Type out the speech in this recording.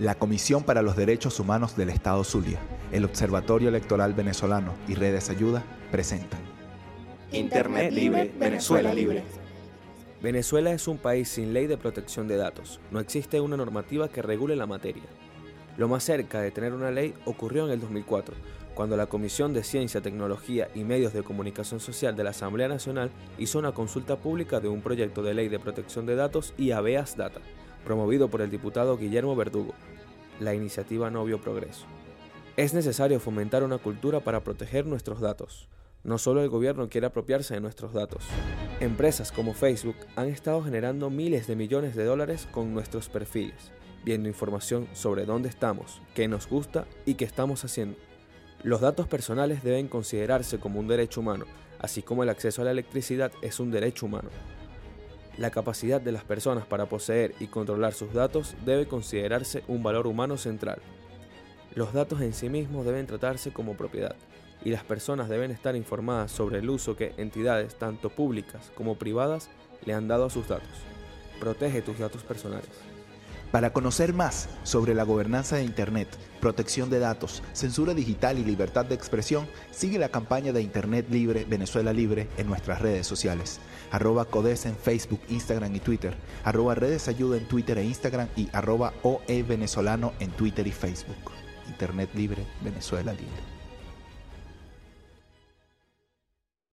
La Comisión para los Derechos Humanos del Estado Zulia, el Observatorio Electoral Venezolano y Redes Ayuda presentan Internet Libre, Venezuela Libre. Venezuela es un país sin ley de protección de datos. No existe una normativa que regule la materia. Lo más cerca de tener una ley ocurrió en el 2004, cuando la Comisión de Ciencia, Tecnología y Medios de Comunicación Social de la Asamblea Nacional hizo una consulta pública de un proyecto de ley de protección de datos y habeas data, promovido por el diputado Guillermo Verdugo. La iniciativa no vio progreso. Es necesario fomentar una cultura para proteger nuestros datos. No solo el gobierno quiere apropiarse de nuestros datos. Empresas como Facebook han estado generando miles de millones de dólares con nuestros perfiles, viendo información sobre dónde estamos, qué nos gusta y qué estamos haciendo. Los datos personales deben considerarse como un derecho humano, así como el acceso a la electricidad es un derecho humano. La capacidad de las personas para poseer y controlar sus datos debe considerarse un valor humano central. Los datos en sí mismos deben tratarse como propiedad y las personas deben estar informadas sobre el uso que entidades tanto públicas como privadas le han dado a sus datos. Protege tus datos personales. Para conocer más sobre la gobernanza de Internet, protección de datos, censura digital y libertad de expresión, sigue la campaña de Internet Libre, Venezuela Libre en nuestras redes sociales. Arroba Codes en Facebook, Instagram y Twitter. Arroba Redes Ayuda en Twitter e Instagram y arroba OE Venezolano en Twitter y Facebook. Internet Libre, Venezuela Libre.